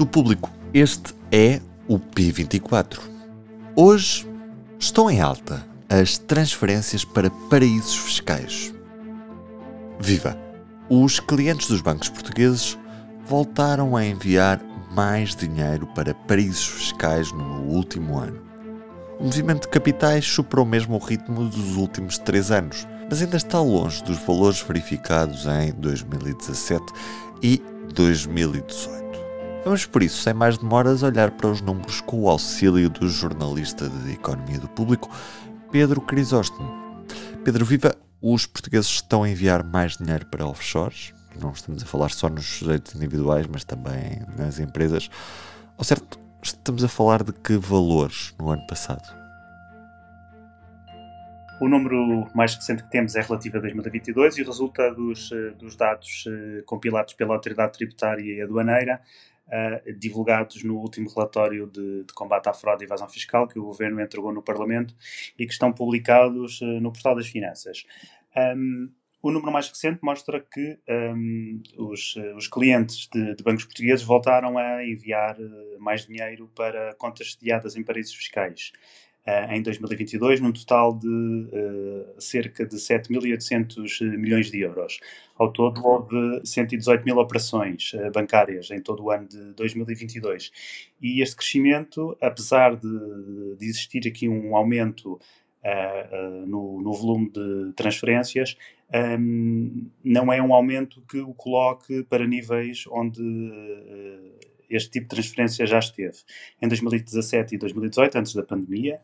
do público. Este é o P24. Hoje estão em alta as transferências para paraísos fiscais. Viva! Os clientes dos bancos portugueses voltaram a enviar mais dinheiro para paraísos fiscais no último ano. O movimento de capitais superou mesmo o ritmo dos últimos três anos, mas ainda está longe dos valores verificados em 2017 e 2018. Vamos por isso, sem mais demoras, olhar para os números com o auxílio do jornalista de Economia do Público, Pedro Crisóstomo. Pedro Viva, os portugueses estão a enviar mais dinheiro para offshores? Não estamos a falar só nos sujeitos individuais, mas também nas empresas. Ao certo, estamos a falar de que valores no ano passado? O número mais recente que temos é relativo a 2022 e resulta dos, eh, dos dados eh, compilados pela Autoridade Tributária e Aduaneira, uh, divulgados no último relatório de, de, combate à fraude e evasão fiscal que o Governo entregou no Parlamento e que estão publicados uh, no Portal das Finanças. Um, o número mais recente mostra que um, os, os, clientes de, de, bancos portugueses voltaram a enviar mais dinheiro para contas sediadas em paraísos fiscais. Uh, em 2022, num total de uh, cerca de 7.800 milhões de euros. Ao todo, houve 118 mil operações uh, bancárias em todo o ano de 2022. E este crescimento, apesar de, de existir aqui um aumento no, no, volume de transferências, um, não é um aumento que o coloque para níveis onde este tipo de transferência já esteve. Em 2017 e 2018, antes da pandemia,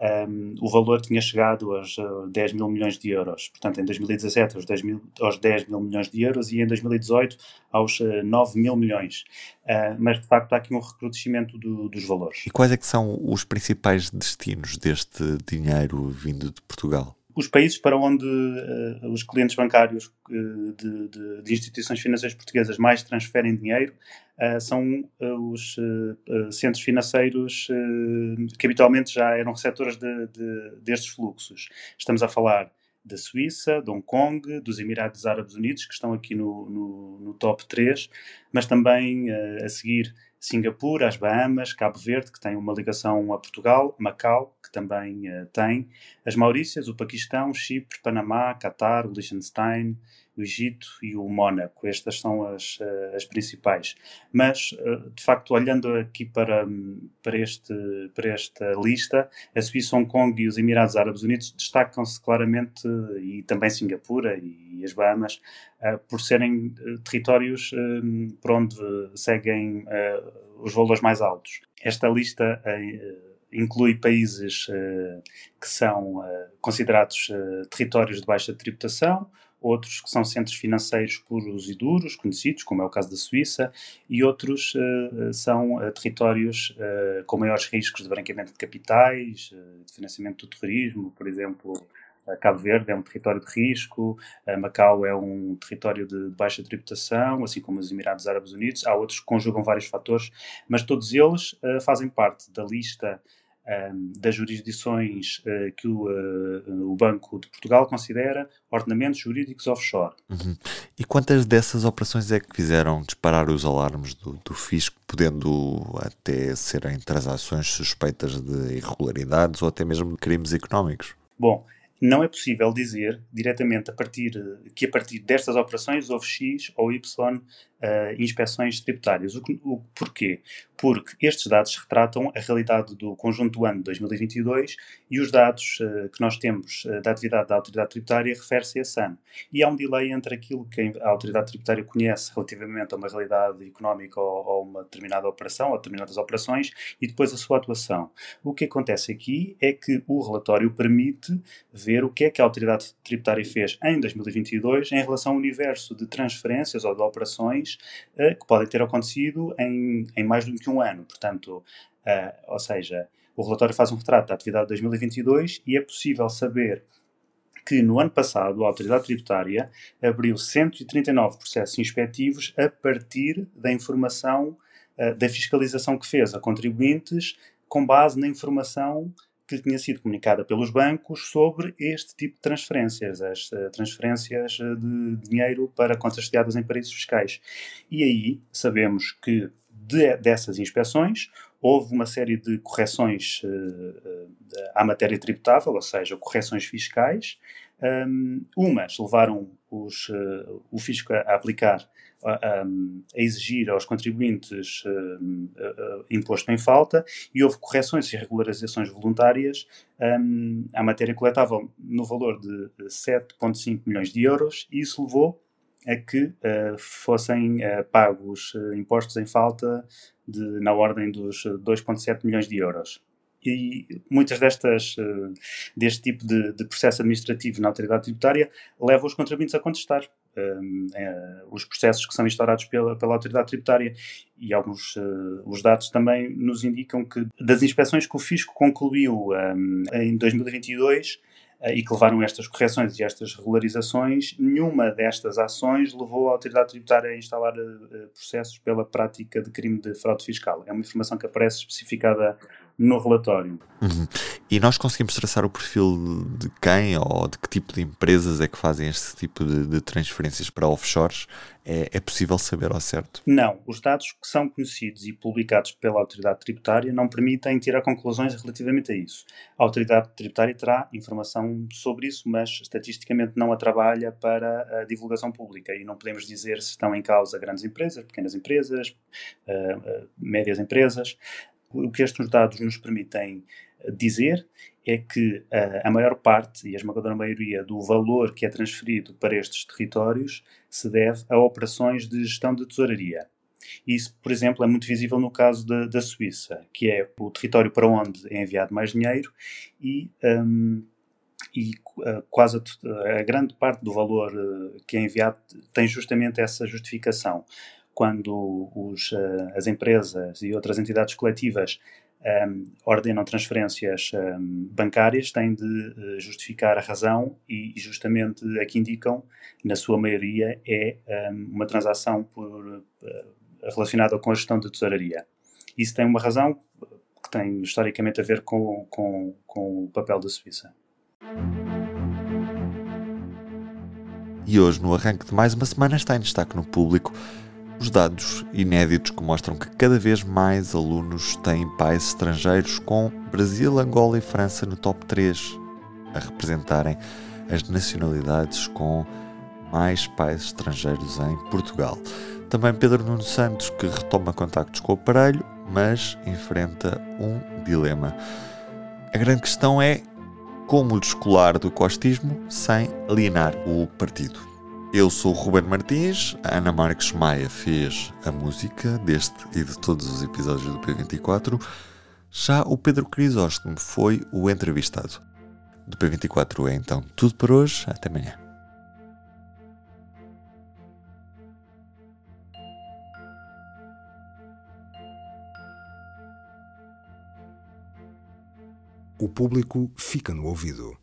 um, o valor tinha chegado aos 10 mil milhões de euros. Portanto, em 2017 aos 10 mil, aos 10 mil milhões de euros e em 2018 aos 9 mil milhões. Uh, mas, de facto, há aqui um recrudescimento do, dos valores. E quais é que são os principais destinos deste dinheiro vindo de Portugal? Os países para onde uh, os clientes bancários uh, de, de, de, instituições financeiras portuguesas mais transferem dinheiro uh, são os centros financeiros que habitualmente já eram receptores de, de, destes fluxos. Estamos a falar da Suíça, de Hong Kong, dos Emirados Árabes Unidos, que estão aqui no, no, no top 3, mas também a seguir Singapura, as Bahamas, Cabo Verde, que tem uma ligação a Portugal, Macau, que também uh, tem, as Maurícias, o Paquistão, Chipre, Panamá, Catar, o Liechtenstein, o Egito e o Mónaco. Estas são as, uh, as principais. Mas, uh, de facto, olhando aqui para, para, este, para esta lista, a Suíça, Hong Kong e os Emirados Árabes Unidos destacam-se claramente, e também Singapura e as Bahamas, por serem territórios por onde seguem os valores mais altos. Esta lista inclui países uh, que são uh, considerados uh, territórios de baixa tributação, outros que são centros financeiros puros e duros, conhecidos, como é o caso da Suíça, e outros são territórios com maiores riscos de branqueamento de capitais, de financiamento do terrorismo, por exemplo, Cabo Verde é um território de risco, Macau é um território de baixa tributação, assim como os Emirados Árabes Unidos. Há outros que conjugam vários fatores, mas todos eles uh, fazem parte da lista um, das jurisdições uh, que o, uh, o, Banco de Portugal considera ordenamentos jurídicos offshore. Uhum. E quantas dessas operações é que fizeram disparar os alarmes do, do fisco, podendo até serem transações suspeitas de irregularidades ou até mesmo de crimes económicos? Bom, não é possível dizer diretamente a partir, que a partir destas operações houve X ou Y uh, inspeções tributárias. O, o, porquê? Porque estes dados retratam a realidade do conjunto do ano de 2022 e os dados uh, que nós temos uh, da atividade da autoridade tributária refere-se a esse ano. E há um delay entre aquilo que a autoridade tributária conhece relativamente a uma realidade económica ou, ou uma determinada operação ou determinadas operações e depois a sua atuação. O que acontece aqui é que o relatório permite ver o que é que a autoridade tributária fez em 2022 em relação ao universo de transferências ou de operações uh, que podem ter acontecido em, em mais do que um ano. Portanto, uh, ou seja, o relatório faz um retrato da atividade de 2022 e é possível saber que no ano passado a autoridade tributária abriu 139 processos inspectivos a partir da informação uh, da fiscalização que fez a contribuintes com base na informação que tinha sido comunicada pelos bancos sobre este tipo de transferências, as uh, transferências eh, de dinheiro para contas sediadas em paraísos fiscais. E aí sabemos que de, dessas inspeções, houve uma série de correções à matéria tributável, ou seja, correções fiscais. Um, umas levaram os, o fisco a aplicar a, a, exigir aos contribuintes uh, uh, imposto em falta e houve correções e regularizações voluntárias um, à matéria coletável no valor de 7,5 milhões de euros e isso levou a que uh, fossem pagos impostos em falta de, na ordem dos 2,7 milhões de euros. E muitas destas deste tipo de, de, processo administrativo na autoridade tributária leva os contribuintes a contestar. uh, os processos que são instaurados pela, pela autoridade tributária e alguns uh, os dados também nos indicam que das inspeções que o fisco concluiu em 2022 eh, e que levaram estas correções e estas regularizações, nenhuma destas ações levou a autoridade tributária a instalar processos pela prática de crime de fraude fiscal. É uma informação que aparece especificada no relatório. Uhum. E nós conseguimos traçar o perfil de quem ou de que tipo de empresas é que fazem este tipo de, de transferências para offshores? É, é, possível saber ao certo? Não. Os dados que são conhecidos e publicados pela autoridade tributária não permitem tirar conclusões relativamente a isso. A autoridade tributária terá informação sobre isso, mas estatisticamente não a trabalha para a divulgação pública e não podemos dizer se estão em causa grandes empresas, pequenas empresas, uh, uh, médias empresas. O que estes dados nos permitem eh, dizer é que uh, a maior parte e a esmagadora maioria do valor que é transferido para estes territórios se deve a operações de gestão de tesouraria. Isso, por exemplo, é muito visível no caso da, da Suíça, que é o território para onde é enviado mais dinheiro e, um, e uh, quase a, a, grande parte do valor uh, que é enviado tem justamente essa justificação quando os, uh, as empresas e outras entidades coletivas um, ehm, ordenam transferências um, ehm, bancárias, têm de uh, justificar a razão e, justamente aqui indicam, na sua maioria, é um, ehm, uma transação por, uh, relacionada com a gestão de tesouraria. Isso tem uma razão que tem historicamente a ver com, com, com o papel da Suíça. E hoje, no arranque de mais uma semana, está em destaque no público os dados inéditos que mostram que cada vez mais alunos têm pais estrangeiros, com Brasil, Angola e França no top 3 a representarem as nacionalidades com mais pais estrangeiros em Portugal. Também Pedro Nuno Santos, que retoma contactos com o aparelho, mas enfrenta um dilema. A grande questão é como descolar do costismo sem alienar o partido. Eu sou o Ruben Martins, a Ana Marques Maia fez a música deste e de todos os episódios do P24. Já o Pedro Crisóstomo foi o entrevistado. Do P24 é então tudo por hoje. Até amanhã. O público fica no ouvido.